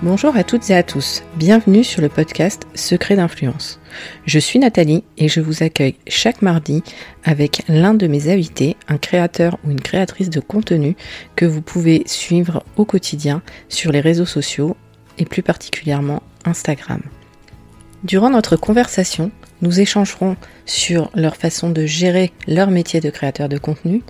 Bonjour à toutes et à tous, bienvenue sur le podcast Secret d'influence. Je suis Nathalie et je vous accueille chaque mardi avec l'un de mes invités, un créateur ou une créatrice de contenu que vous pouvez suivre au quotidien sur les réseaux sociaux et plus particulièrement Instagram. Durant notre conversation, nous échangerons sur leur façon de gérer leur métier de créateur de contenu,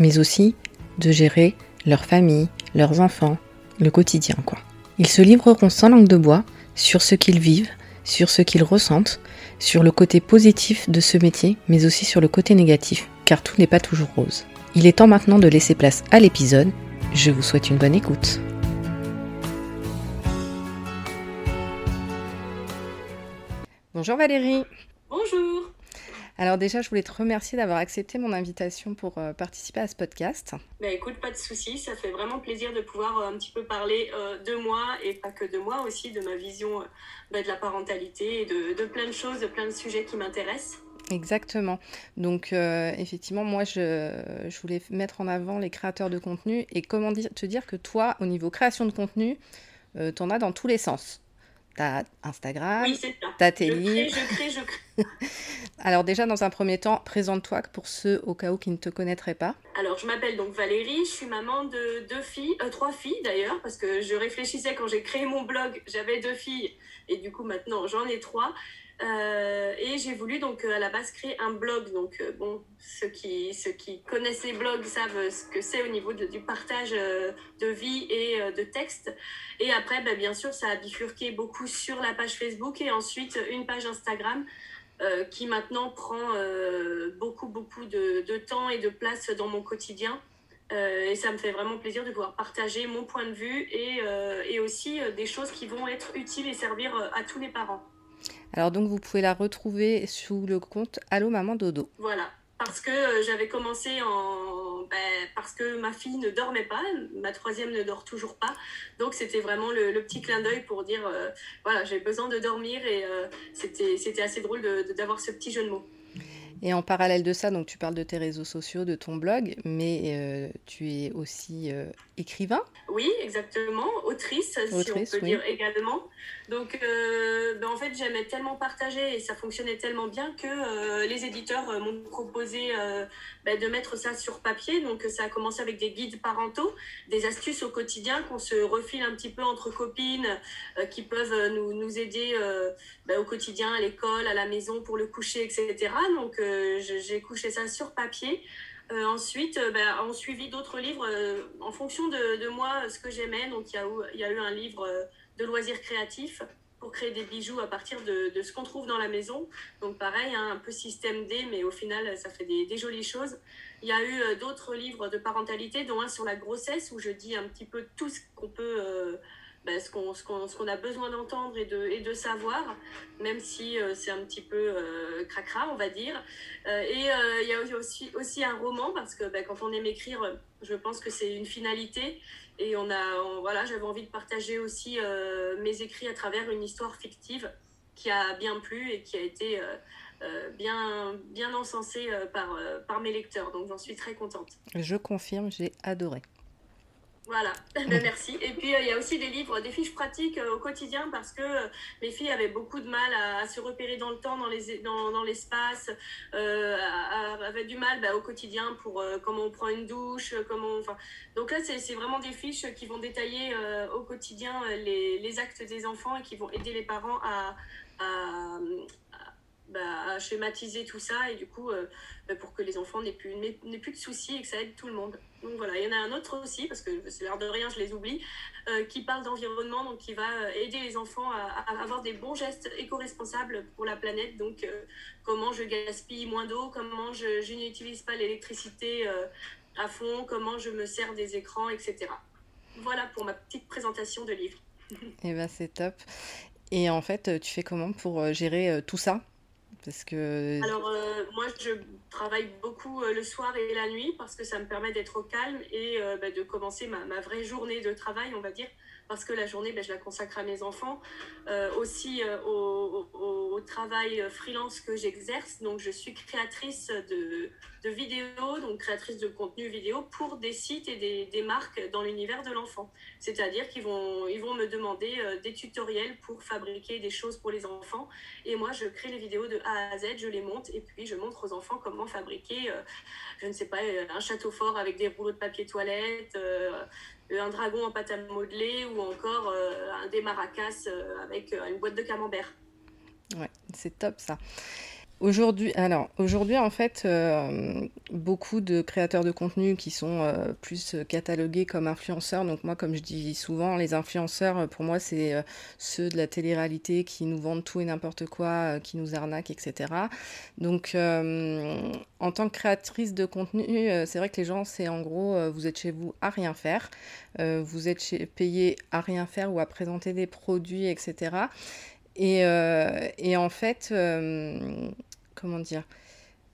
mais aussi de gérer leur famille, leurs enfants, le quotidien quoi. Ils se livreront sans langue de bois sur ce qu'ils vivent, sur ce qu'ils ressentent, sur le côté positif de ce métier, mais aussi sur le côté négatif, car tout n'est pas toujours rose. Il est temps maintenant de laisser place à l'épisode. Je vous souhaite une bonne écoute. Bonjour Valérie. Bonjour. Alors déjà, je voulais te remercier d'avoir accepté mon invitation pour euh, participer à ce podcast. Bah écoute, pas de souci, ça fait vraiment plaisir de pouvoir euh, un petit peu parler euh, de moi et pas que de moi aussi, de ma vision bah, de la parentalité et de, de, plein de choses, de plein de sujets qui m'intéressent. Exactement. Donc effectivement, moi, je, je, voulais mettre en avant les créateurs de contenu et comment dire, te dire que toi, au niveau création de contenu, tu en as dans tous les sens. T'as Instagram, oui, t'as tes je livres. Crée, je crée, je crée. Alors déjà, dans un premier temps, présente-toi pour ceux au cas où qui ne te connaîtraient pas. Alors, je m'appelle donc Valérie, je suis maman de deux filles, euh, trois filles d'ailleurs, parce que je réfléchissais quand j'ai créé mon blog, j'avais deux filles, et du coup maintenant j'en ai trois. Euh, et j'ai voulu donc à la base créer un blog. Donc euh, bon, ceux qui, ceux qui connaissent les blogs savent ce que c'est au niveau du partage euh, de vie et euh, de texte. Et après, bah, bien sûr, ça a bifurqué beaucoup sur la page Facebook et ensuite une page Instagram euh, qui maintenant prend beaucoup, beaucoup de, de, temps et de place dans mon quotidien. et ça me fait vraiment plaisir de pouvoir partager mon point de vue et, et aussi des choses qui vont être utiles et servir à tous les parents. Alors donc vous pouvez la retrouver sous le compte Allo Maman Dodo. Voilà, parce que euh, j'avais commencé en ben, parce que ma fille ne dormait pas, ma troisième ne dort toujours pas, donc c'était vraiment le, le, petit clin d'œil pour dire euh, voilà j'ai besoin de dormir et euh, c'était c'était assez drôle d'avoir ce petit jeu de mots. Et en parallèle de ça, donc tu parles de tes réseaux sociaux, de ton blog, mais euh, tu es aussi euh, écrivain. Oui, exactement, autrice, autrice si on peut oui. dire également. Donc, euh, ben en fait, j'aimais tellement partager et ça fonctionnait tellement bien que euh, les éditeurs m'ont proposé ben de mettre ça sur papier. Donc, ça a commencé avec des guides parentaux, des astuces au quotidien qu'on se refile un petit peu entre copines qui peuvent nous, nous aider ben au quotidien, à l'école, à la maison, pour le coucher, etc. Donc, j'ai couché ça sur papier. Euh, ensuite, euh, on suivi d'autres livres euh, en fonction de, de, moi, ce que j'aimais. Donc, il y, y a eu un livre de loisirs créatifs pour créer des bijoux à partir de, de ce qu'on trouve dans la maison. Donc, pareil, hein, un peu système D, mais au final, ça fait des, des jolies choses. Il y a eu d'autres livres de parentalité, dont un sur la grossesse, où je dis un petit peu tout ce qu'on peut ben, ce qu'on qu qu a besoin d'entendre et de, et de savoir, même si euh, c'est un petit peu euh, cracra, on va dire. Euh, et il y a aussi, aussi un roman, parce que ben, quand on aime écrire, je pense que c'est une finalité. Et on a, voilà, j'avais envie de partager aussi mes écrits à travers une histoire fictive qui a bien plu et qui a été bien, bien encensée par, par mes lecteurs. Donc j'en suis très contente. Je confirme, j'ai adoré. Voilà, ben, merci. Et puis, euh, il y a aussi des livres, des fiches pratiques euh, au quotidien parce que euh, mes filles avaient beaucoup de mal à, se repérer dans le temps, dans l'espace, dans, dans euh, avaient du mal bah, au quotidien pour comment on prend une douche, comment donc là, c'est vraiment des fiches qui vont détailler au quotidien les, les, actes des enfants et qui vont aider les parents à, bah, à schématiser tout ça et du coup euh, bah, pour que les enfants n'aient plus, n'aient plus de soucis et que ça aide tout le monde. Donc voilà, il y en a un autre aussi, parce que c'est l'air de rien, je les oublie, euh, qui parle d'environnement, donc qui va aider les enfants à, avoir des bons gestes éco-responsables pour la planète. Donc euh, comment je gaspille moins d'eau, comment je, n'utilise pas l'électricité euh, à fond, comment je me sers des écrans, etc. Voilà pour ma petite présentation de livre. Et ben c'est top. Et en fait, tu fais comment pour gérer tout ça? Que... Alors, euh, moi, je travaille beaucoup euh, le soir et la nuit parce que ça me permet d'être au calme et euh, bah, de commencer ma, vraie journée de travail, on va dire, parce que la journée, bah, je la consacre à mes enfants, euh, aussi au, au, au, travail freelance que j'exerce. Donc, je suis créatrice de, de vidéos, donc créatrice de contenu vidéo pour des sites et des, des marques dans l'univers de l'enfant. C'est-à-dire qu'ils vont, ils vont me demander euh, des tutoriels pour fabriquer des choses pour les enfants. Et moi, je crée les vidéos de A à Z, je les monte et puis je montre aux enfants comment fabriquer, euh, je ne sais pas, un château fort avec des rouleaux de papier toilette, un dragon en pâte à modeler ou encore un des maracas avec une boîte de camembert. Ouais, c'est top ça. Aujourd'hui, alors aujourd'hui en fait, euh, beaucoup de créateurs de contenu qui sont euh, plus catalogués comme influenceurs. Donc moi, comme je dis souvent, les influenceurs, pour moi, c'est euh, ceux de la télé-réalité qui nous vendent tout et n'importe quoi, qui nous arnaquent, etc. Donc en tant que créatrice de contenu, c'est vrai que les gens, c'est en gros, vous êtes chez vous à rien faire, vous êtes chez, payé à rien faire ou à présenter des produits, etc. Et, et, en fait, comment dire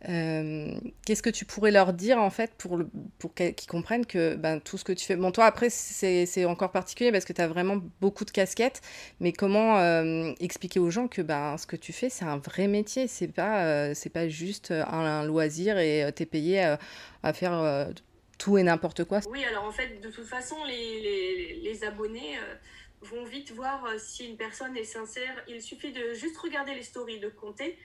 euh, qu'est-ce que tu pourrais leur dire en fait pour, pour qu'ils comprennent que ben, tout ce que tu fais. Bon, toi après, c'est encore particulier parce que tu as vraiment beaucoup de casquettes, mais comment euh, expliquer aux gens que ben, ce que tu fais, c'est un vrai métier, c'est pas, euh, pas juste un, loisir et tu es payé à, faire tout et n'importe quoi. Oui, alors en fait, de toute façon, les, les, les abonnés vont vite voir si une personne est sincère. Il suffit de juste regarder les stories, de compter.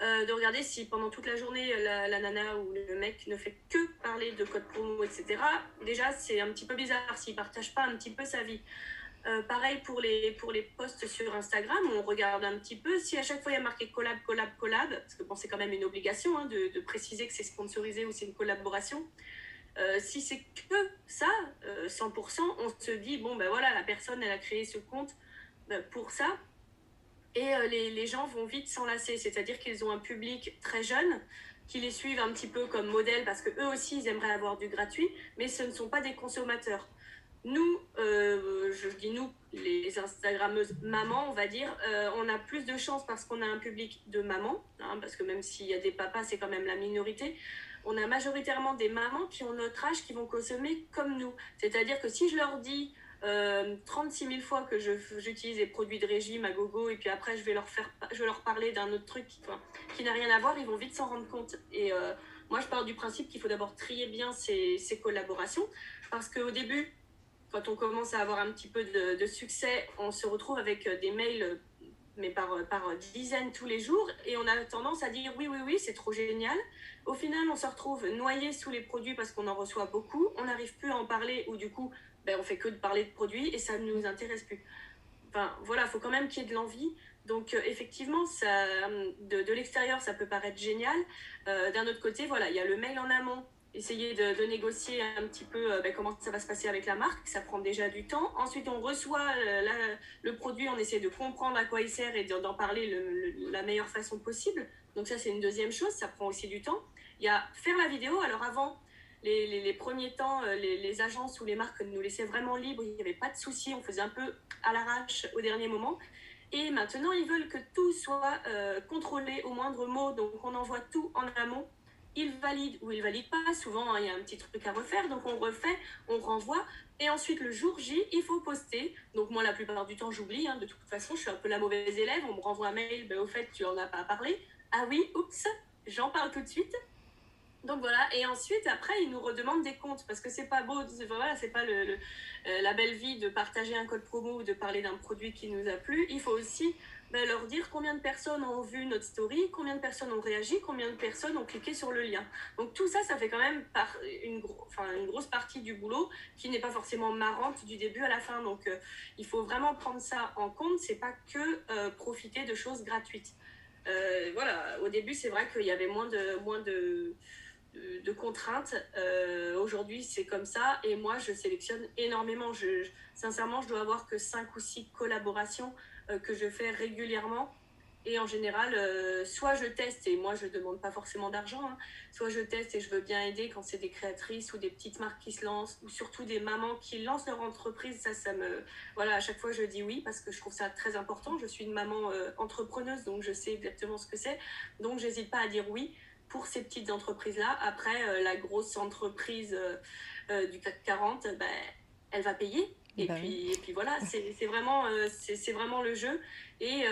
Euh, de regarder si pendant toute la journée la, nana ou le mec ne fait que parler de code promo, etc. Déjà, c'est un petit peu bizarre s'il partage pas un petit peu sa vie. Euh, pareil pour les, pour les posts sur Instagram, on regarde un petit peu. Si à chaque fois il y a marqué collab, collab, collab, parce que bon, c'est quand même une obligation hein, de, préciser que c'est sponsorisé ou c'est une collaboration. Euh, si c'est que ça, 100%, on se dit, bon, ben voilà, la personne, elle a créé ce compte pour ça. Et euh, les, les, gens vont vite s'enlacer, c'est-à-dire qu'ils ont un public très jeune qui les suivent un petit peu comme modèle parce que eux aussi ils aimeraient avoir du gratuit, mais ce ne sont pas des consommateurs. Nous, euh, je dis nous, les Instagrammeuses mamans, on va dire, euh, on a plus de chance parce qu'on a un public de mamans, hein, parce que même s'il y a des papas, c'est quand même la minorité. On a majoritairement des mamans qui ont notre âge qui vont consommer comme nous. C'est-à-dire que si je leur dis 36 euh, 000 fois que j'utilise les produits de régime à gogo et puis après je vais leur, faire, je vais leur parler d'un autre truc qui, n'a rien à voir, ils vont vite s'en rendre compte. Et euh, moi je pars du principe qu'il faut d'abord trier bien ces, ces collaborations parce qu'au début, quand on commence à avoir un petit peu de, de, succès, on se retrouve avec euh, des mails mais par, par dizaines tous les jours et on a tendance à dire oui, oui, oui, c'est trop génial. Au final, on se retrouve noyé sous les produits parce qu'on en reçoit beaucoup, on n'arrive plus à en parler ou du coup ben, on fait que de parler de produits et ça ne nous intéresse plus. Enfin, voilà, il faut quand même qu'il y ait de l'envie. Donc, euh, effectivement, ça, de, de l'extérieur, ça peut paraître génial. Euh, d'un autre côté, voilà, il y a le mail en amont. Essayer de, négocier un petit peu euh, ben, comment ça va se passer avec la marque. Ça prend déjà du temps. Ensuite, on reçoit le produit, on essaie de comprendre à quoi il sert et d'en parler le, la meilleure façon possible. Donc, ça, c'est une deuxième chose. Ça prend aussi du temps. Il y a faire la vidéo. Alors, avant, les, premiers temps, euh, les, agences ou les marques nous laissaient vraiment libres, il n'y avait pas de soucis, on faisait un peu à l'arrache au dernier moment. Et maintenant, ils veulent que tout soit euh, contrôlé au moindre mot, donc on envoie tout en amont. Ils valident ou ils valident pas, souvent hein, il y a un petit truc à refaire, donc on refait, on renvoie. Et ensuite, le jour J, il faut poster. Donc moi, la plupart du temps, j'oublie. Hein, de toute façon, je suis un peu la mauvaise élève. On me renvoie un mail, ben, au fait, tu en as pas parlé. Ah oui, oups, j'en parle tout de suite. Donc voilà, et ensuite, après, ils nous redemandent des comptes parce que c'est pas beau, voilà, c'est pas le, euh, la belle vie de partager un code promo ou de parler d'un produit qui nous a plu. Il faut aussi ben, leur dire combien de personnes ont vu notre story, combien de personnes ont réagi, combien de personnes ont cliqué sur le lien. Donc tout ça, ça fait quand même par une, enfin, une grosse partie du boulot qui n'est pas forcément marrante du début à la fin. Donc euh, il faut vraiment prendre ça en compte. C'est pas que euh, profiter de choses gratuites. voilà, au début, c'est vrai qu'il y avait moins de, moins de de, contraintes. Euh, aujourd'hui, c'est comme ça. Et moi, je sélectionne énormément. Je, sincèrement, je dois avoir que 5 ou 6 collaborations euh, que je fais régulièrement. Et en général, euh, soit je teste, et moi je ne demande pas forcément d'argent, hein, soit je teste et je veux bien aider quand c'est des créatrices ou des petites marques qui se lancent, ou surtout des mamans qui lancent leur entreprise. Ça, ça me. Voilà, à chaque fois je dis oui parce que je trouve ça très important. Je suis une maman entrepreneuse, donc je sais exactement ce que c'est. Donc, j'hésite pas à dire oui pour ces petites entreprises-là. Après, euh, la grosse entreprise euh, euh, du CAC 40, ben, elle va payer. Et, bah puis, et puis voilà, c'est vraiment, c'est vraiment le jeu. Et,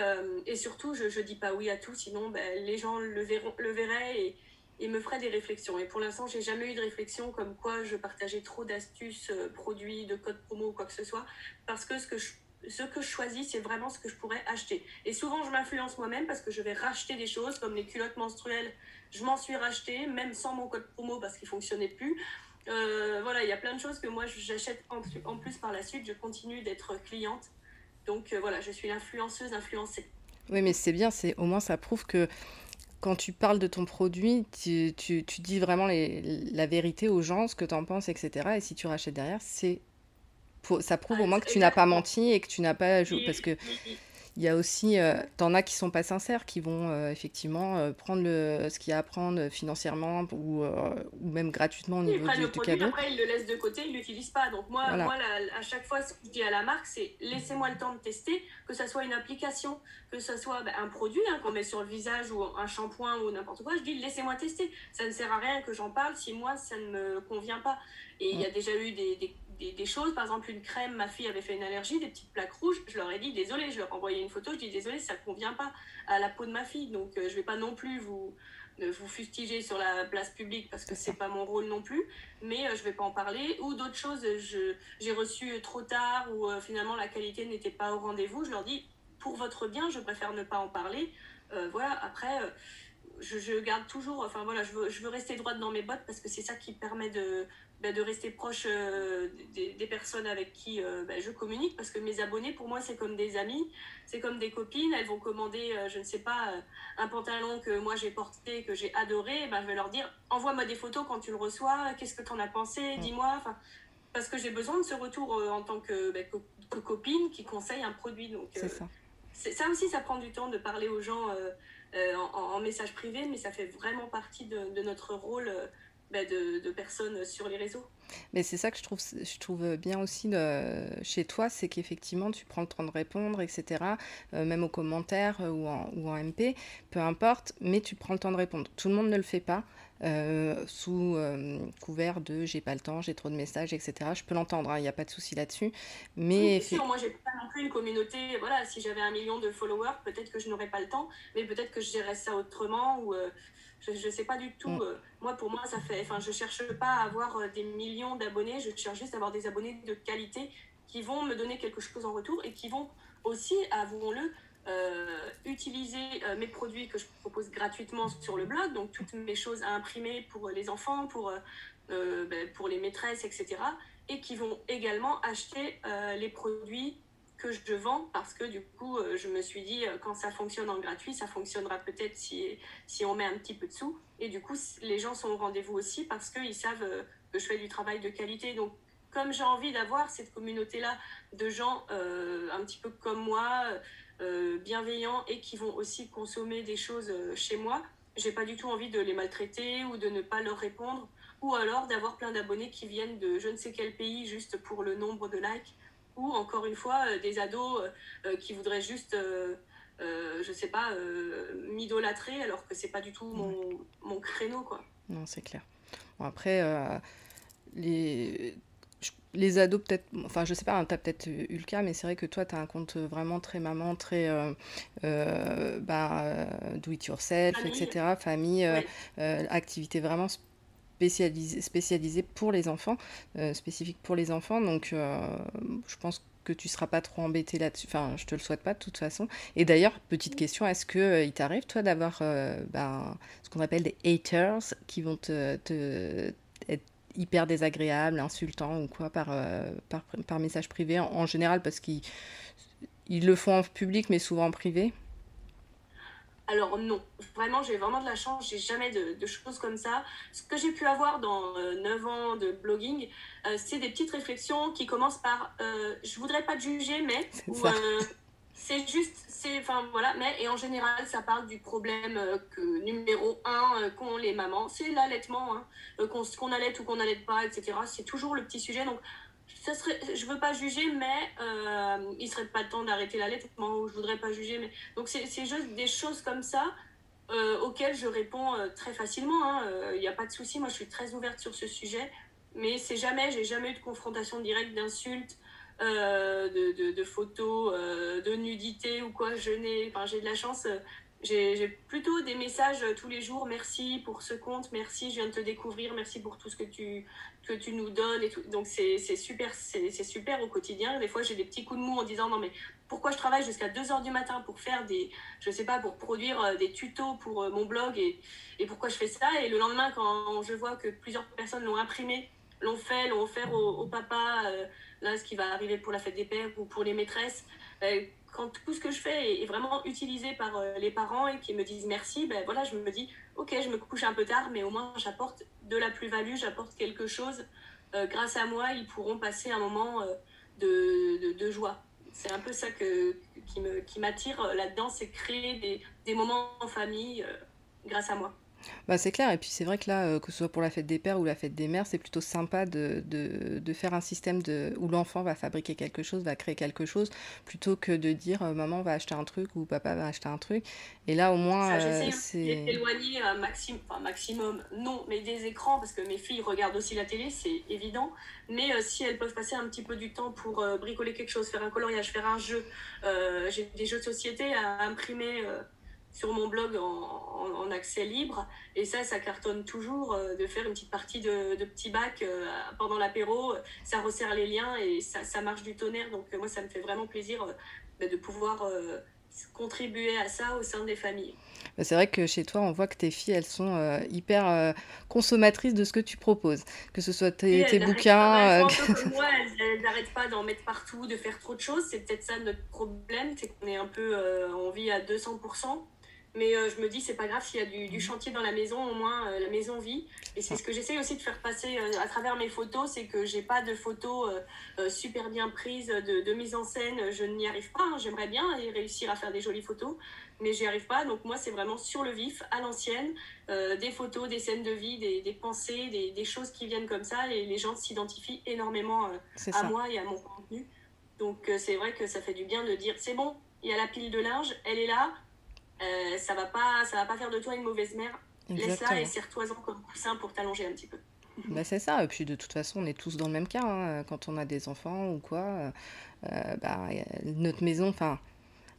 et surtout, je ne dis pas oui à tout, sinon ben, les gens le, verront, le verraient et, et me ferait des réflexions. Et pour l'instant, j'ai jamais eu de réflexion comme quoi je partageais trop d'astuces, euh, produits, de codes promo ou quoi que ce soit, parce que ce que je, ce que je choisis, c'est vraiment ce que je pourrais acheter. Et souvent, je m'influence moi-même parce que je vais racheter des choses comme les culottes menstruelles. Je m'en suis racheté, même sans mon code promo parce qu'il fonctionnait plus. Euh, voilà, il y a plein de choses que moi j'achète en, en, plus par la suite. Je continue d'être cliente. Donc euh, voilà, je suis l'influenceuse influencée. Oui, mais c'est bien, c'est au moins ça prouve que quand tu parles de ton produit, tu, tu, tu dis vraiment les, la vérité aux gens, ce que tu en penses, etc. Et si tu rachètes derrière, c'est ça prouve au moins que tu n'as pas menti et que tu n'as pas joué. Parce que il y a aussi, euh, t'en as qui sont pas sincères, qui vont euh, effectivement euh, prendre le, ce qu'il y a à prendre financièrement ou, euh, ou même gratuitement au niveau du, le produit, cadeau. Après, ils le laissent de côté, ils l'utilisent pas. Donc moi, moi à chaque fois, ce que je dis à la marque, c'est laissez-moi le temps de tester, que ça soit une application, que ce soit bah, un produit hein, qu'on met sur le visage ou un shampoing ou n'importe quoi. Je dis laissez-moi tester. Ça ne sert à rien que j'en parle si moi ça ne me convient pas. Et il y a déjà eu des, des des, choses. Par exemple, une crème, ma fille avait fait une allergie, des petites plaques rouges. Je leur ai dit désolé, je leur ai envoyé une photo. Je dis désolé, ça ne convient pas à la peau de ma fille. Donc, euh, je ne vais pas non plus vous, vous fustiger sur la place publique parce que c'est pas mon rôle non plus. Mais euh, je ne vais pas en parler. Ou d'autres choses, j'ai reçu trop tard ou euh, finalement la qualité n'était pas au rendez-vous. Je leur dis pour votre bien, je préfère ne pas en parler. voilà, après. Je, je, garde toujours, enfin voilà, je veux, je veux rester droite dans mes bottes parce que c'est ça qui permet de, bah, de rester proche euh, des, des, personnes avec qui euh, bah, je communique parce que mes abonnés pour moi c'est comme des amis c'est comme des copines elles vont commander euh, je ne sais pas un pantalon que moi j'ai porté que j'ai adoré bah, je vais leur dire envoie-moi des photos quand tu le reçois qu'est-ce que tu en as pensé dis-moi parce que j'ai besoin de ce retour en tant que, copine qui conseille un produit donc ça. ça aussi ça prend du temps de parler aux gens en, en, message privé mais ça fait vraiment partie de, de notre rôle bah, de, de, personnes sur les réseaux. Mais c'est ça que je trouve, je trouve bien aussi de, chez toi, c'est qu'effectivement, tu prends le temps de répondre, etc., euh, même aux commentaires euh, ou, en, ou, en, MP, peu importe, mais tu prends le temps de répondre. Tout le monde ne le fait pas, euh, sous euh, couvert de j'ai pas le temps, j'ai trop de messages, etc. Je peux l'entendre, il hein, n'y a pas de souci là-dessus. Mais oui, sûr, moi, j'ai pas non plus une communauté. Voilà, si j'avais un million de followers, peut-être que je n'aurais pas le temps, mais peut-être que je gérerais ça autrement ou je ne sais pas du tout. Mm. Euh, moi, pour moi, ça fait. Enfin, je cherche pas à avoir euh, des millions d'abonnés. Je cherche juste à avoir des abonnés de qualité qui vont me donner quelque chose en retour et qui vont aussi, avouons-le, euh, utiliser mes produits que je propose gratuitement sur le blog, donc toutes mes choses à imprimer pour les enfants, pour, ben, pour les maîtresses, etc. Et qui vont également acheter les produits que je vends parce que du coup, euh, je me suis dit, euh, quand ça fonctionne en gratuit, ça fonctionnera peut-être si, si on met un petit peu de sous. Et du coup, les gens sont au rendez-vous aussi parce qu'ils savent euh, que je fais du travail de qualité. Donc, comme j'ai envie d'avoir cette communauté-là de gens un petit peu comme moi, bienveillants et qui vont aussi consommer des choses chez moi, j'ai pas du tout envie de les maltraiter ou de ne pas leur répondre ou alors d'avoir plein d'abonnés qui viennent de je ne sais quel pays juste pour le nombre de likes ou encore une fois euh, des ados euh, euh, qui voudraient juste je sais pas, m'idolâtrer alors que c'est pas du tout mon, mon, créneau quoi. Non, c'est clair. Bon, après, les, les ados peut-être, enfin je sais pas, hein, tu as peut-être eu le cas, mais c'est vrai que toi tu as un compte vraiment très maman, très bah, do it yourself, etc. Famille, activité vraiment spécialisé, spécialisé pour les enfants, euh, spécifique pour les enfants. Donc, euh, je pense que tu seras pas trop embêté là-dessus. Enfin, je te le souhaite pas de toute façon. Et d'ailleurs, petite question, est-ce que euh, il t'arrive toi d'avoir ben, ce qu'on appelle des haters qui vont te, te être hyper désagréables, insultants ou quoi par, par, par, message privé en, en général parce qu'ils ils le font en public mais souvent en privé? Alors non, vraiment j'ai vraiment de la chance, j'ai jamais de, choses comme ça. Ce que j'ai pu avoir dans 9 euh, ans de blogging, euh, c'est des petites réflexions qui commencent par euh, je voudrais pas te juger, mais c'est juste, c'est enfin voilà, mais et en général ça parle du problème que numéro un qu'ont les mamans, c'est l'allaitement, hein, qu'on allait ou qu'on n'allait pas, etc. C'est toujours le petit sujet. Donc ça serait, je veux pas juger, mais euh, il serait pas temps d'arrêter la. Moi, je voudrais pas juger, mais donc c'est juste des choses comme ça euh, auxquelles je réponds euh, très facilement. Il hein. n'y a pas de souci. Moi, je suis très ouverte sur ce sujet, mais c'est jamais, j'ai jamais eu de confrontation directe, d'insultes, de, de, de, photos, de nudité ou quoi. Je n'ai, enfin, j'ai de la chance j'ai plutôt des messages tous les jours. Merci pour ce compte, merci, je viens de te découvrir, merci pour tout ce que tu, que tu nous donnes. Et. Donc c'est super, c'est super au quotidien. Des fois, j'ai des petits coups de mou en disant non, mais pourquoi je travaille jusqu'à 2 heures du matin pour faire des, je sais pas, pour produire euh, des tutos pour euh, mon blog et, et pourquoi je fais ça? Et le lendemain, quand je vois que plusieurs personnes l'ont imprimé, l'ont fait, l'ont offert au, papa, euh, là, ce qui va arriver pour la fête des pères ou pour les maîtresses, quand tout ce que je fais est, vraiment utilisé par les parents et qui me disent merci, ben voilà, je me dis, ok, je me couche un peu tard, mais au moins j'apporte de la plus-value, j'apporte quelque chose. grâce à moi, ils pourront passer un moment de, de, joie c'est un peu ça que, qui m'attire euh, là-dedans, c'est créer des, moments en famille euh, grâce à moi. Bah, c'est clair, et puis c'est vrai que là, euh, que ce soit pour la fête des pères ou la fête des mères, c'est plutôt sympa de, de, de, faire un système de, où l'enfant va fabriquer quelque chose, va créer quelque chose, plutôt que de dire euh, maman va acheter un truc ou papa va acheter un truc. Et là, au moins, euh, c'est. éloigner un maximum, enfin, maximum, non, mais des écrans, parce que mes filles regardent aussi la télé, c'est évident. Mais si elles peuvent passer un petit peu du temps pour bricoler quelque chose, faire un coloriage, faire un jeu, j'ai des jeux de société à imprimer sur mon blog en, accès libre. Et ça, ça cartonne toujours euh, de faire une petite partie de, de petit bac euh, pendant l'apéro. Ça resserre les liens et ça, ça, marche du tonnerre. Donc moi, ça me fait vraiment plaisir euh, bah, de pouvoir contribuer à ça au sein des familles. Bah, c'est vrai que chez toi, on voit que tes filles, elles sont hyper consommatrices de ce que tu proposes, que ce soit tes, tes bouquins. moi, elles n'arrêtent pas d'en mettre partout, de faire trop de choses. C'est peut-être ça notre problème, c'est qu'on est un peu en vie à 200%. Mais euh, je me dis, c'est pas grave s'il y a du, du, chantier dans la maison, au moins euh, la maison vit. Et c'est ce que j'essaie aussi de faire passer euh, à travers mes photos, c'est que j'ai pas de photos super bien prises de, de, mise en scène. Je n'y arrive pas. Hein. J'aimerais bien réussir à faire des jolies photos, mais j'y arrive pas. Donc moi, c'est vraiment sur le vif, à l'ancienne, des photos, des scènes de vie, des, des pensées, des, des, choses qui viennent comme ça. Et les gens s'identifient énormément à moi et à mon contenu. Donc c'est vrai que ça fait du bien de dire, c'est bon, il y a la pile de linge, elle est là euh, ça va pas ça va pas faire de toi une mauvaise mère. Laisse-la et serre-toi-en comme coussin pour t'allonger un petit peu. Bah c'est ça, et puis de toute façon, on est tous dans le même cas. Hein. Quand on a des enfants ou quoi, euh, euh bah, notre maison, enfin,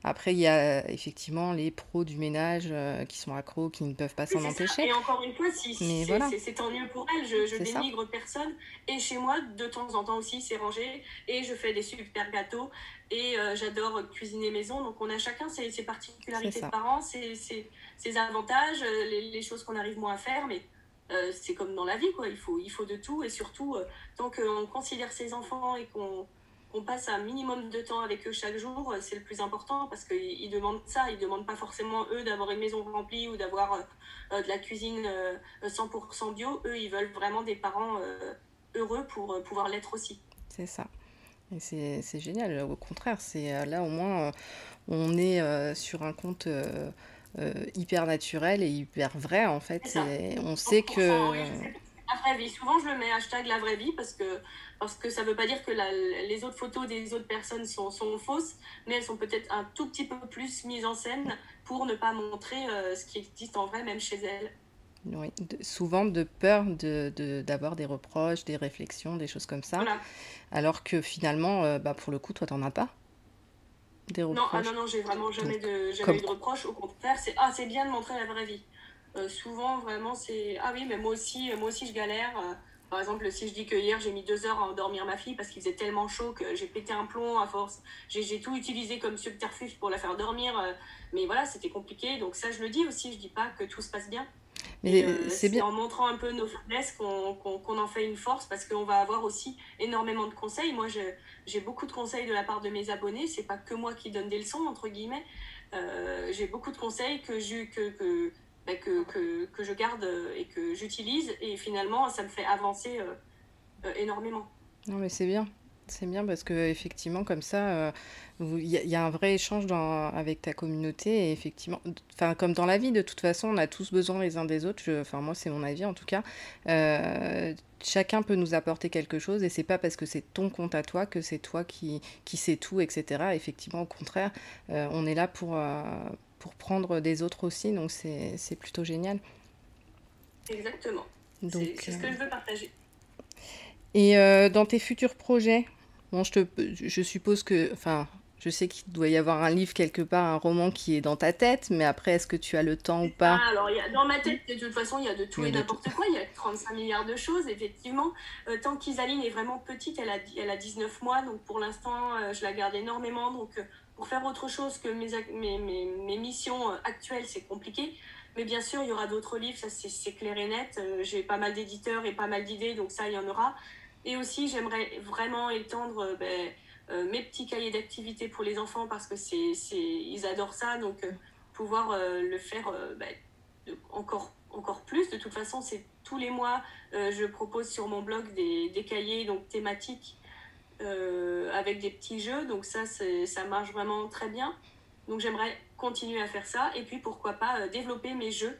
après, il y a effectivement les pros du ménage euh, qui sont accros, qui ne peuvent pas s'en empêcher. Et encore une fois, si, c'est tant mieux pour elles, je, je dénigre personne. Et chez moi, de temps en temps aussi, c'est rangé. Et je fais des super gâteaux. Et euh, j'adore cuisiner maison. Donc, on a chacun ses, ses particularités de parents, ses, ses, ses avantages, euh, les, les choses qu'on arrive moins à faire. Mais c'est comme dans la vie, quoi. Il faut, il faut de tout. Et surtout, tant qu'on considère ses enfants et qu'on on passe un minimum de temps avec eux chaque jour, c'est le plus important parce qu'ils demandent ça. Ils ne demandent pas forcément, eux, d'avoir une maison remplie ou d'avoir euh, euh, de la cuisine 100% euh, bio. Eux, ils veulent vraiment des parents heureux pour pouvoir l'être aussi. C'est ça. Et c'est génial. Au contraire, c'est là au moins, on est sur un compte. hyper naturel et hyper vrai en fait et on sait que la vraie vie souvent je le mets hashtag la vraie vie parce que parce que ça ne veut pas dire que les autres photos des autres personnes sont, sont fausses, mais elles sont peut-être un tout petit peu plus mises en scène pour ne pas montrer euh, ce qui existe en vrai, même chez elles. Oui, souvent de peur d'avoir de, d'avoir des reproches, des réflexions, des choses comme ça. Alors que finalement, euh, bah pour le coup, toi, tu n'en as pas des reproches. Non, ah non, non, j'ai vraiment jamais, de, jamais eu de reproches. Au contraire, c'est ah, bien de montrer la vraie vie. Euh, souvent, vraiment, c'est ah oui, mais moi aussi, moi aussi, je galère. Par exemple, si je dis que hier j'ai mis deux heures à endormir ma fille parce qu'il faisait tellement chaud que j'ai pété un plomb à force, j'ai tout utilisé comme subterfuge pour la faire dormir, euh, mais voilà, c'était compliqué. Donc ça, je le dis aussi, je dis pas que tout se passe bien. Mais euh, c'est bien. en montrant un peu nos faiblesses qu'on en fait une force parce qu'on va avoir aussi énormément de conseils. Moi, j'ai beaucoup de conseils de la part de mes abonnés. C'est pas que moi qui donne des leçons, entre guillemets. Euh, j'ai beaucoup de conseils que, que, que, que, que, je garde et que j'utilise. Et finalement, ça me fait avancer euh, euh, énormément. Non, mais c'est bien. C'est bien parce que effectivement comme ça, il y, a un vrai échange avec ta communauté et effectivement, enfin comme dans la vie de toute façon, on a tous besoin les uns des autres. Enfin moi c'est mon avis en tout cas. Euh, chacun peut nous apporter quelque chose et c'est pas parce que c'est ton compte à toi que c'est toi qui qui sais tout, etc. Effectivement au contraire, on est là pour pour prendre des autres aussi, donc c'est plutôt génial. Exactement. C'est ce que je veux partager. Et euh, dans tes futurs projets, bon, je, te, je suppose que, enfin, Je sais qu'il doit y avoir un livre quelque part, un roman qui est dans ta tête, mais après, est-ce que tu as le temps ou pas? ah, Alors, dans ma tête, de toute façon, il y a de tout et n'importe quoi. Il y a 35 milliards de choses, effectivement. Euh, tant qu'Isaline est vraiment petite, elle a, elle a 19 mois, donc pour l'instant, euh, je la garde énormément. Donc, euh, pour faire autre chose que mes, mes, mes, missions actuelles, c'est compliqué. Mais bien sûr, il y aura d'autres livres, ça c'est clair et net. J'ai pas mal d'éditeurs et pas mal d'idées, donc ça, il y en aura. Et aussi, j'aimerais vraiment étendre... Ben, euh, mes petits cahiers d'activité pour les enfants parce que c'est, ils adorent ça. Donc, euh, pouvoir euh, le faire bah, encore, encore plus. De toute façon, c'est tous les mois, je propose sur mon blog des, des cahiers donc, thématiques avec des petits jeux. Donc, ça, ça marche vraiment très bien. Donc, j'aimerais continuer à faire ça. Et puis, pourquoi pas développer mes jeux.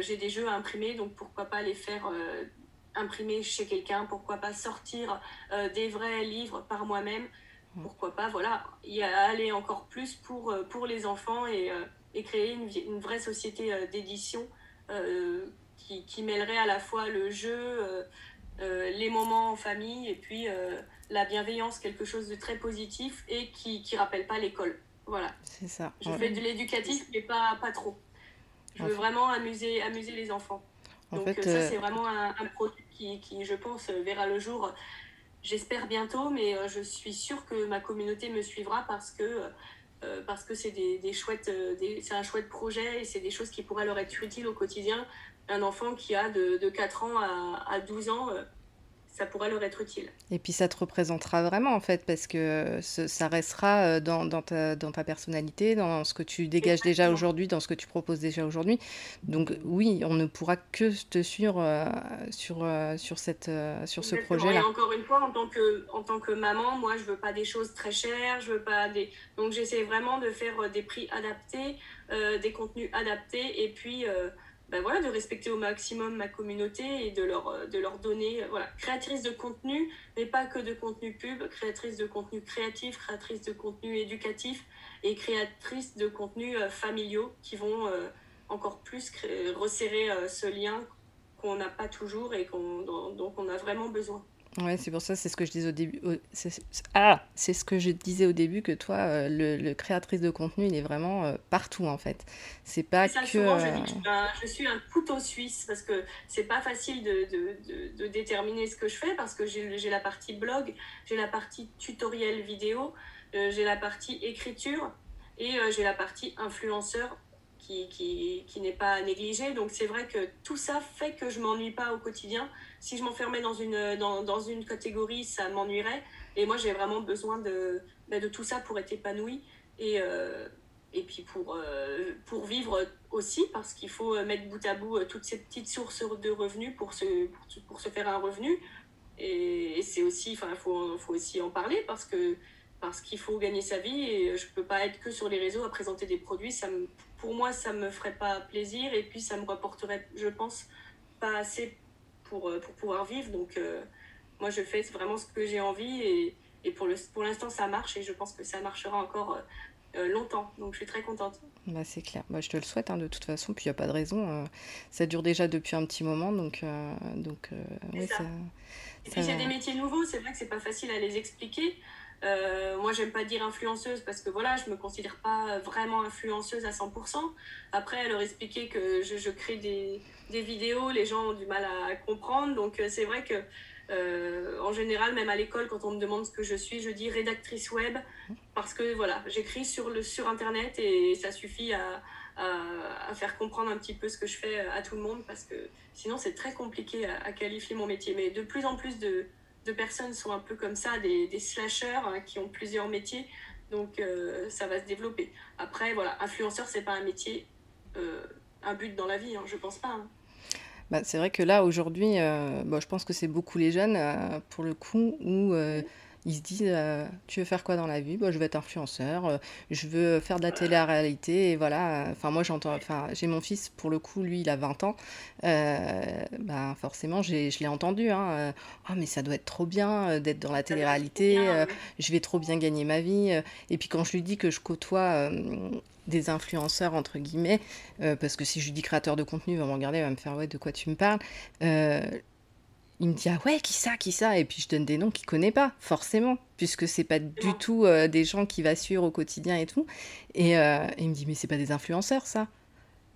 j'ai des jeux à imprimer, donc pourquoi pas les faire imprimer chez quelqu'un, pourquoi pas sortir euh, des vrais livres par moi-même, mm. pourquoi pas, voilà, y aller encore plus pour, euh, pour les enfants et, euh, et créer une, une, vraie société d'édition qui, qui, mêlerait à la fois le jeu, les moments en famille et puis la bienveillance, quelque chose de très positif et qui ne rappelle pas l'école. Voilà. C'est ça. Je fais de l'éducatif, mais pas, pas trop. Je veux vraiment amuser, amuser les enfants. Donc ça, c'est vraiment un, un produit qui, je pense, verra le jour, j'espère bientôt, mais euh, je suis sûre que ma communauté me suivra parce que euh, parce que c'est des, chouettes, euh, c'est un chouette projet et c'est des choses qui pourraient leur être utiles au quotidien. Un enfant qui a de, de 4 ans à, à 12 ans, ça pourrait leur être utile. Et puis ça te représentera vraiment en fait, parce que ça restera euh, dans, dans, ta, dans ta personnalité, dans ce que tu dégages déjà aujourd'hui, dans ce que tu proposes déjà aujourd'hui. Donc oui, on ne pourra que te suivre euh, sur, euh, sur, cette, sur ce projet-là. Et encore une fois, en tant, que, en tant que maman, moi je veux pas des choses très chères, je veux pas des... Donc j'essaie vraiment de faire des prix adaptés, des contenus adaptés, et puis ben voilà, de respecter au maximum ma communauté et de leur, euh, de leur donner, euh, voilà, créatrice de contenu, mais pas que de contenu pub, créatrice de contenu créatif, créatrice de contenu éducatif et créatrice de contenus euh, familiaux qui vont encore plus resserrer ce lien qu'on n'a pas toujours et dont on a vraiment besoin. Ouais, c'est pour ça, c'est ce que je disais au début. ah, c'est ce que je disais au début que toi, euh, le, créatrice de contenu, il est vraiment euh, partout en fait. C'est pas ça, que. Souvent, je, dis que je, suis un couteau suisse parce que c'est pas facile de, de, de, déterminer ce que je fais parce que j'ai la partie blog, j'ai la partie tutoriel vidéo, euh, j'ai la partie écriture et j'ai la partie influenceur qui, qui, qui n'est pas négligée. Donc c'est vrai que tout ça fait que je m'ennuie pas au quotidien si je m'enfermais dans une, dans, dans, une catégorie, ça m'ennuierait. Et moi, j'ai vraiment besoin de, bah, de tout ça pour être épanouie. Et, euh, et puis pour, euh, pour vivre aussi, parce qu'il faut mettre bout à bout euh, toutes ces petites sources de revenus pour se, pour, se faire un revenu. Et, c'est aussi, enfin, il faut, faut aussi en parler parce que parce qu'il faut gagner sa vie et je peux pas être que sur les réseaux à présenter des produits. Pour moi, ça me ferait pas plaisir et puis ça me rapporterait, je pense, pas assez pour, euh, pour pouvoir vivre. Donc, euh, moi, je fais vraiment ce que j'ai envie et, et pour l'instant, pour ça marche et je pense que ça marchera encore euh, longtemps. Donc, je suis très contente. Bah, c'est clair. Bah, je te le souhaite hein, de toute façon. Puis, il n'y a pas de raison. ça dure déjà depuis un petit moment. Donc, donc oui, ça. Et puis, j'ai des métiers nouveaux. C'est vrai que c'est pas facile à les expliquer. Euh, moi, j'aime pas dire influenceuse parce que voilà, je me considère pas vraiment influenceuse à 100%. Après, leur expliquer que je, je crée des, des, vidéos, les gens ont du mal à comprendre. Donc, euh, c'est vrai que euh, en général, même à l'école, quand on me demande ce que je suis, je dis rédactrice web parce que voilà, j'écris sur, sur Internet et ça suffit à, à, faire comprendre un petit peu ce que je fais à tout le monde parce que sinon, c'est très compliqué à qualifier mon métier. Mais de plus en plus de de personnes sont un peu comme ça, des, des slashers hein, qui ont plusieurs métiers. Donc euh, ça va se développer. Après, voilà, influenceur, c'est pas un métier, euh, un but dans la vie, hein, je pense pas. Hein. Bah, c'est vrai que là, aujourd'hui, euh, bon, je pense que c'est beaucoup les jeunes, pour le coup, où ils se disent euh, Tu veux faire quoi dans la vie? Bah, Je veux être influenceur, euh, je veux faire de la télé-réalité. Et voilà, enfin, moi, j'entends, enfin, j'ai mon fils, pour le coup, lui, il a 20 ans. Euh, bah, forcément, j'ai, je l'ai entendu. Hein, oh, mais ça doit être trop bien d'être dans la télé-réalité, je vais trop bien gagner ma vie. Et puis, quand je lui dis que je côtoie des influenceurs entre guillemets, parce que si je lui dis créateur de contenu, il va me regarder, il va me faire ouais de quoi tu me parles il me dit ah ouais qui ça qui ça? Et puis je donne des noms qu'il connaît pas forcément puisque c'est pas du tout euh, des gens qui va suivre au quotidien et tout et, euh, il me dit mais c'est pas des influenceurs ça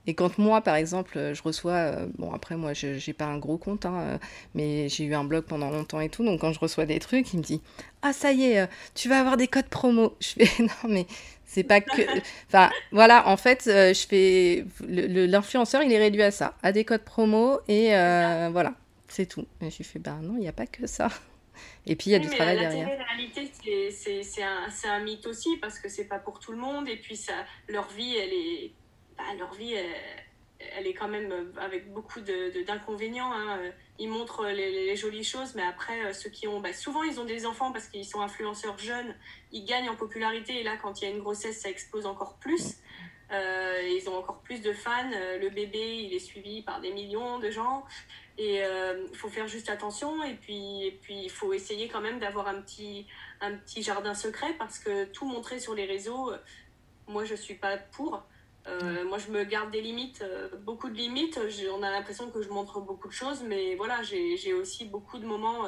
et quand moi par exemple je reçois euh, bon après moi je j'ai pas un gros compte hein, mais j'ai eu un blog pendant longtemps et tout donc quand je reçois des trucs il me dit ah ça y est tu vas avoir des codes promo je fais non mais c'est pas que. Enfin, voilà, en fait, je fais. L'influenceur, il est réduit à ça, à des codes promo et voilà. C'est tout. Et je fait, bah non, il n'y a pas que ça. Et puis il y a du travail la derrière. La réalité, c'est un, un, mythe aussi parce que c'est pas pour tout le monde. Et puis ça, leur vie, elle est, bah, leur vie, elle, est quand même avec beaucoup d'inconvénients. Hein. Ils montrent les, jolies choses, mais après, euh, ceux qui ont, bah, souvent ils ont des enfants parce qu'ils sont influenceurs jeunes, ils gagnent en popularité. Et là, quand il y a une grossesse, ça explose encore plus. Euh, ils ont encore plus de fans. Euh, le bébé, il est suivi par des millions de gens. Et il euh, faut faire juste attention. Et puis, et puis, il faut essayer quand même d'avoir un petit, un petit jardin secret parce que tout montrer sur les réseaux, moi, je suis pas pour. Moi, je me garde des limites, beaucoup de limites. On a l'impression que je montre beaucoup de choses, mais voilà, j'ai aussi beaucoup de moments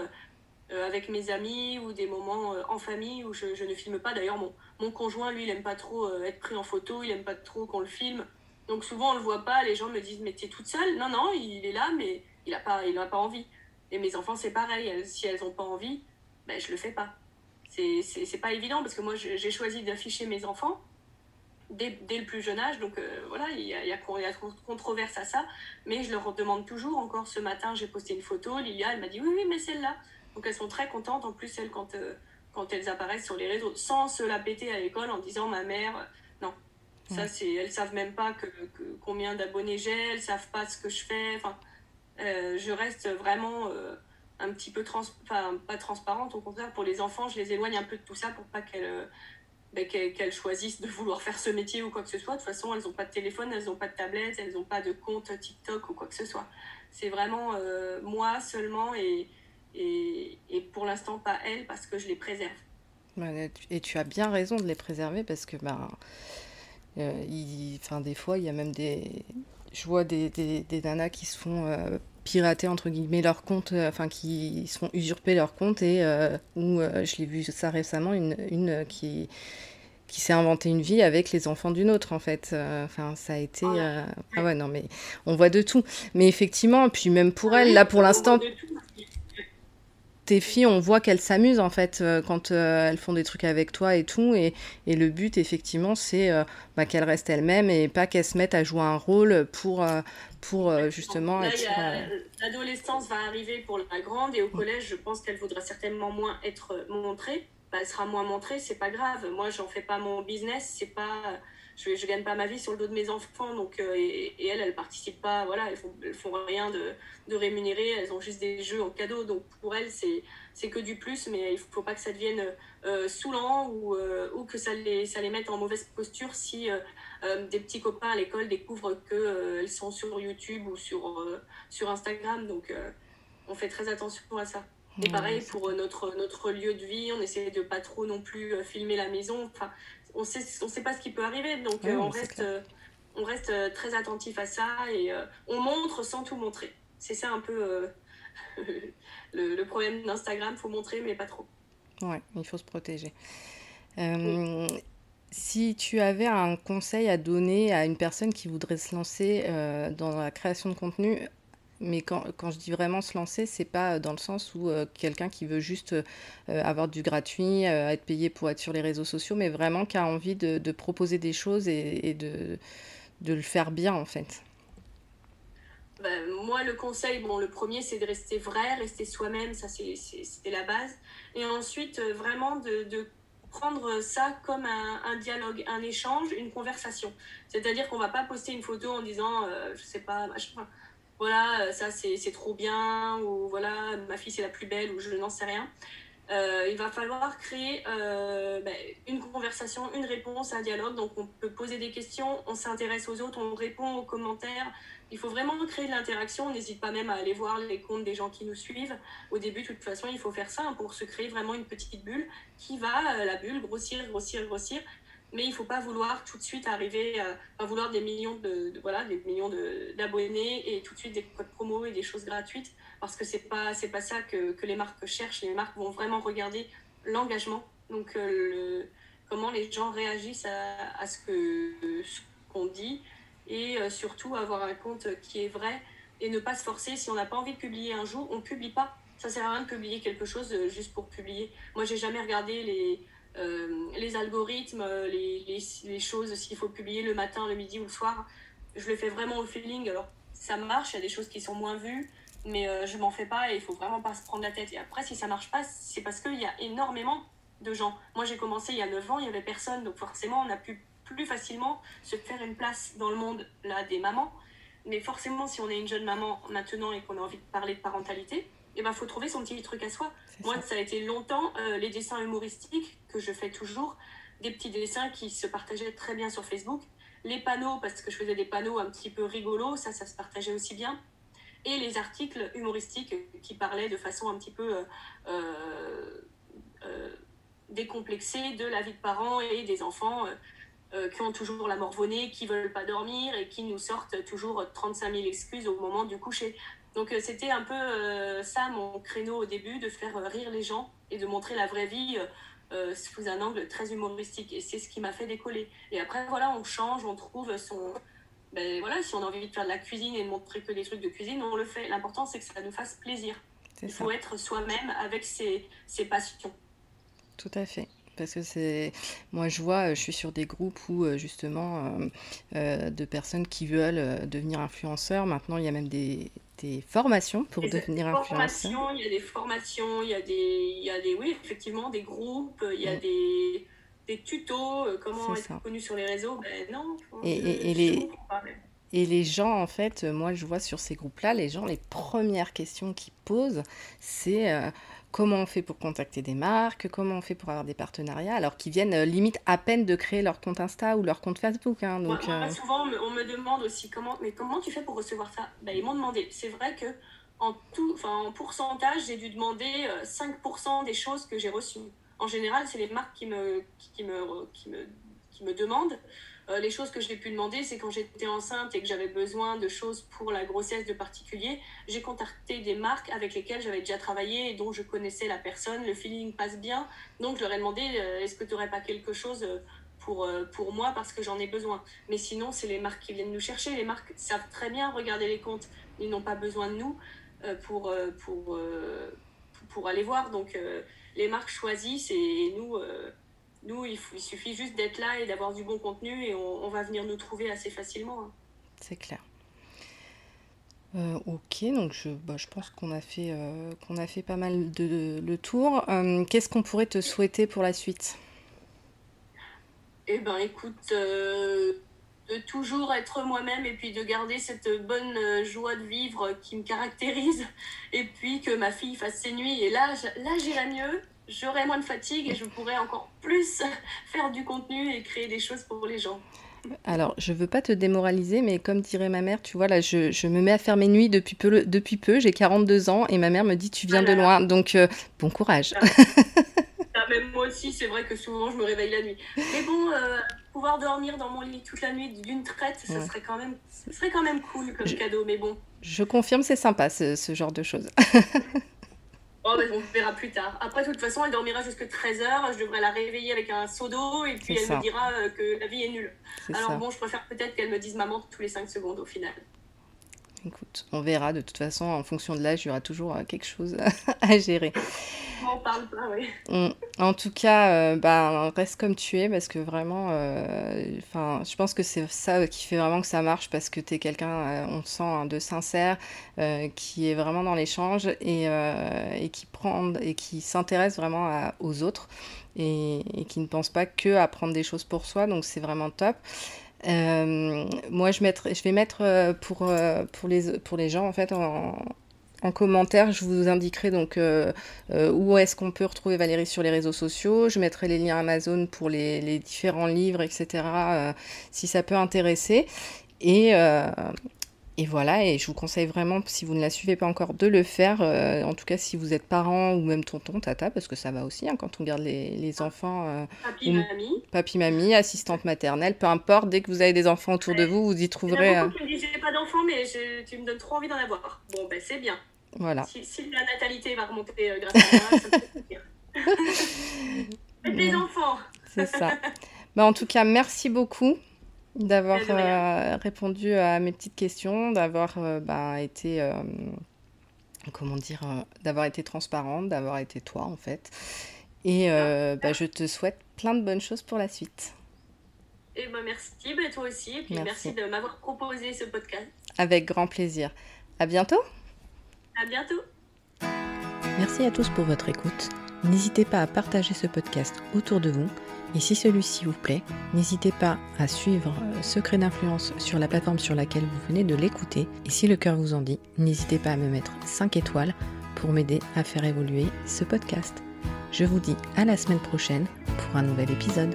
avec mes amis ou des moments en famille où je, ne filme pas. D'ailleurs, mon, mon conjoint, lui, il aime pas trop euh, être pris en photo, il aime pas trop qu'on le filme. Donc souvent, on le voit pas, les gens me disent, mais t'es toute seule? Non, non, il est là, mais il n'a pas, il pas envie. Et mes enfants, c'est pareil, si elles n'ont pas envie, ben, je le fais pas. C'est pas évident parce que moi, j'ai choisi d'afficher mes enfants dès, dès, le plus jeune âge. Donc euh, voilà, il y a, il y a, controverse à ça. Mais je leur demande toujours. Encore ce matin, j'ai posté une photo. Lilia, elle m'a dit oui, oui, mais celle-là. Donc elles sont très contentes. En plus, elles, quand, euh, quand elles apparaissent sur les réseaux, sans se la péter à l'école en disant ma mère. Non, ça c'est, elles savent même pas que, combien d'abonnés j'ai, elles savent pas ce que je fais. Enfin, euh, je reste vraiment euh, un petit peu trans, enfin pas transparente. Au contraire, pour les enfants, je les éloigne un peu de tout ça pour pas qu'elles euh, ben, qu'elles choisissent de vouloir faire ce métier ou quoi que ce soit. De toute façon, elles n'ont pas de téléphone, elles n'ont pas de tablette, elles n'ont pas de compte TikTok ou quoi que ce soit. C'est vraiment moi seulement et, et, et pour l'instant pas elles parce que je les préserve. Et tu as bien raison de les préserver parce que ben, euh, des fois il y a même des... Je vois des, des, des nanas qui se font euh, pirater entre guillemets leur compte, euh, enfin qui se font usurper leur compte et euh, où je l'ai vu ça récemment, une, une qui qui s'est inventé une vie avec les enfants d'une autre en fait. Enfin, ça a été. Ah ouais, non, mais on voit de tout. Mais effectivement, puis même pour ah elle, là pour l'instant, tes filles, on voit qu'elles s'amusent en fait euh, quand euh, elles font des trucs avec toi et tout. Et, et le but, effectivement, c'est euh, bah, qu'elles restent elles-mêmes et pas qu'elles se mettent à jouer un rôle pour, pour justement L'adolescence va arriver pour la grande et au collège, je pense qu'elle voudra certainement moins être montrée. Bah, elle sera moins montrée, c'est pas grave. Moi, j'en fais pas mon business, c'est pas je ne gagne pas ma vie sur le dos de mes enfants. Donc, euh, et, elles, elles participent pas, voilà, elles font, elles font rien de, de rémunéré, elles ont juste des jeux en cadeau. Donc pour elles, c'est que du plus, mais il faut pas que ça devienne euh, saoulant ou, euh, ou que ça les, ça les mette en mauvaise posture si des petits copains à l'école découvrent qu'elles sont sur YouTube ou sur, sur Instagram. Donc on fait très attention à ça. Et pareil pour notre, notre lieu de vie, on essaie de pas trop non plus filmer la maison. Enfin, on sait, on sait pas ce qui peut arriver, donc euh, on, reste, euh, on reste euh, très attentif à ça et on montre sans tout montrer. C'est ça un peu le, problème d'Instagram, faut montrer mais pas trop. Ouais, il faut se protéger. Si tu avais un conseil à donner à une personne qui voudrait se lancer dans la création de contenu, mais quand, je dis vraiment se lancer, c'est pas dans le sens où euh, quelqu'un qui veut juste euh, avoir du gratuit, euh, être payé pour être sur les réseaux sociaux, mais vraiment qui a envie de, proposer des choses et, de, le faire bien en fait. Ben, moi, le conseil, bon, le premier, c'est de rester vrai, rester soi-même, ça c'est la base. Et ensuite, vraiment de, prendre ça comme un, un, dialogue, un échange, une conversation. C'est-à-dire qu'on va pas poster une photo en disant, je sais pas, machin voilà, euh, ça c'est trop bien, ou voilà, ma fille c'est la plus belle, ou je n'en sais rien. Euh, il va falloir créer euh, ben, une conversation, une réponse, un dialogue. Donc on peut poser des questions, on s'intéresse aux autres, on répond aux commentaires. Il faut vraiment créer de l'interaction. On n'hésite pas même à aller voir les comptes des gens qui nous suivent. Au début, de toute façon, il faut faire ça hein, pour se créer vraiment une petite bulle qui va, la bulle, grossir, grossir, grossir. Mais il ne faut pas vouloir tout de suite arriver à, vouloir des millions de, voilà des millions d'abonnés et tout de suite des codes promo et des choses gratuites. Parce que c'est pas c'est pas ça que, que, les marques cherchent. Les marques vont vraiment regarder l'engagement. Donc le, comment les gens réagissent à, ce que qu'on dit. Et euh, surtout avoir un compte qui est vrai et ne pas se forcer. Si on n'a pas envie de publier un jour on publie pas. Ça sert à rien de publier quelque chose euh, juste pour publier. Moi j'ai jamais regardé les euh, les algorithmes, les, les, les choses, s'il faut publier le matin, le midi ou le soir, je le fais vraiment au feeling. Alors, ça marche, il y a des choses qui sont moins vues, mais euh, je m'en fais pas et il faut vraiment pas se prendre la tête. Et après, si ça marche pas, c'est parce qu'il y a énormément de gens. Moi, j'ai commencé il y a 9 ans, il y avait personne, donc forcément, on a pu plus facilement se faire une place dans le monde là des mamans. Mais forcément, si on est une jeune maman maintenant et qu'on a envie de parler de parentalité, il ben, faut trouver son petit truc à soi. Moi, ça. a été longtemps euh, les dessins humoristiques que je fais toujours, des petits dessins qui se partageaient très bien sur Facebook, les panneaux parce que je faisais des panneaux un petit peu rigolos, ça, ça se partageait aussi bien, et les articles humoristiques qui parlaient de façon un petit peu euh, euh, décomplexée de la vie de parents et des enfants. qui ont toujours la morvonnée, qui veulent pas dormir et qui nous sortent toujours 35 000 excuses au moment du coucher. Donc euh, c'était un peu euh, ça mon créneau au début, de faire euh, rire les gens et de montrer la vraie vie sous un angle très humoristique. Et c'est ce qui m'a fait décoller. Et après, voilà, on change, on trouve son... Ben voilà, si on a envie de faire de la cuisine et de montrer que des trucs de cuisine, on le fait. L'important, c'est que ça nous fasse plaisir. Il faut être soi-même avec ses, ses passions. Tout à fait. Parce que c'est. Moi, je vois, je suis sur des groupes où, justement, de personnes qui veulent devenir influenceurs. Maintenant, il y a même des, des formations pour devenir influenceur Il y a des formations, il y a des, il y a des, oui, effectivement, des groupes, il y a mm. des, des tutos, euh, comment être connu sur les réseaux. Ben non. Et, et, les, et les gens, en fait, moi, je vois sur ces groupes-là, les gens, les premières questions qu'ils posent, c'est euh, comment on fait pour contacter des marques, comment on fait pour avoir des partenariats, alors qu'ils viennent euh, limite à peine de créer leur compte Insta ou leur compte Facebook. Hein, donc, moi, euh, souvent, on me, demande aussi comment, mais comment tu fais pour recevoir ça? Ben, Ils m'ont demandé. C'est vrai que en, tout, en pourcentage, j'ai dû demander 5% euh, des choses que j'ai reçues. En général, c'est les marques qui me, qui, me, qui, me, qui me demandent. Euh, les choses que j'ai pu demander, c'est quand j'étais enceinte et que j'avais besoin de choses pour la grossesse de particulier, j'ai contacté des marques avec lesquelles j'avais déjà travaillé et dont je connaissais la personne, le feeling passe bien. Donc je leur ai demandé, euh, est-ce que tu n'aurais pas quelque chose euh, pour, pour moi parce que j'en ai besoin. Mais sinon, c'est les marques qui viennent nous chercher. Les marques savent très bien regarder les comptes. Ils n'ont pas besoin de nous pour, pour, pour, aller voir. Donc les marques choisissent et nous nous, il, suffit juste d'être là et d'avoir du bon contenu et on, va venir nous trouver assez facilement. Hein. C'est clair. Euh, ok, donc je, bah, je pense qu'on a, fait, euh, qu'on a fait pas mal de, le tour. Euh, qu'est-ce qu'on pourrait te souhaiter pour la suite? Eh ben écoute, de toujours être moi-même et puis de garder cette bonne joie de vivre qui me caractérise et puis que ma fille fasse ses nuits. Et là, là j'irai mieux j'aurai moins de fatigue et je pourrai encore plus faire du contenu et créer des choses pour les gens. Alors, je veux pas te démoraliser, mais comme dirait ma mère, tu vois, là, je, je me mets à faire mes nuits depuis peu, depuis peu j'ai 42 ans, et ma mère me dit, tu viens de loin, donc euh, bon courage. Ah. Même moi aussi, c'est vrai que souvent, je me réveille la nuit. Mais bon, euh, pouvoir dormir dans mon lit toute la nuit d'une traite, ça serait, quand même, serait quand même cool comme cadeau, mais bon. Je confirme, c'est sympa, ce, ce genre de choses. Oh, on verra plus tard. Après, de toute façon, elle dormira jusqu'à 13h. Je devrais la réveiller avec un seau d'eau et puis elle me dira euh, que la vie est nulle. Alors bon, je préfère peut-être qu'elle me dise maman tous les 5 secondes au final. Écoute, on verra. De toute façon, en fonction de l'âge, il y aura toujours euh, quelque chose à gérer. On parle pas, oui. En tout cas, euh, bah, reste comme tu es parce que vraiment, euh, je pense que c'est ça qui fait vraiment que ça marche parce que tu es quelqu'un, on te sent, hein, de sincère, qui est vraiment dans l'échange et, et, qui prend et qui s'intéresse vraiment aux autres et, et, qui ne pense pas que à prendre des choses pour soi. Donc c'est vraiment top. Euh, moi, je, vais mettre euh, pour, euh, pour, les, gens, en fait, en, en commentaire, je vous indiquerai donc où est-ce qu'on peut retrouver Valérie sur les réseaux sociaux. Je mettrai les liens Amazon pour les différents livres, etc., si ça peut intéresser. Et, Et voilà, et je vous conseille vraiment, si vous ne la suivez pas encore, de le faire. Euh, en tout cas, si vous êtes parent ou même tonton, tata, parce que ça va aussi hein, quand on garde les, ah. enfants. Euh, papi, mamie. Papi, mamie, assistante maternelle, peu importe, dès que vous avez des enfants autour de vous, vous y trouverez. Il y me disent, pas d'enfants, mais tu me donnes trop envie d'en avoir. Bon, ben c'est bien. Voilà. Si, la natalité va remonter grâce à moi, ça me fait plaisir. Faites des enfants. C'est ça. bah, en tout cas, merci beaucoup d'avoir euh, répondu à mes petites questions, d'avoir euh, bah, été, euh, comment dire, d'avoir été transparente, d'avoir été toi en fait. Et bah, je te souhaite plein de bonnes choses pour la suite. Et bah, merci, bah, toi aussi, et puis merci, de m'avoir proposé ce podcast. Avec grand plaisir. À bientôt. À bientôt. Merci à tous pour votre écoute. N'hésitez pas à partager ce podcast autour de vous et si celui-ci vous plaît, n'hésitez pas à suivre euh, Secret d'influence sur la plateforme sur laquelle vous venez de l'écouter. Et si le cœur vous en dit, n'hésitez pas à me mettre 5 étoiles pour m'aider à faire évoluer ce podcast. Je vous dis à la semaine prochaine pour un nouvel épisode.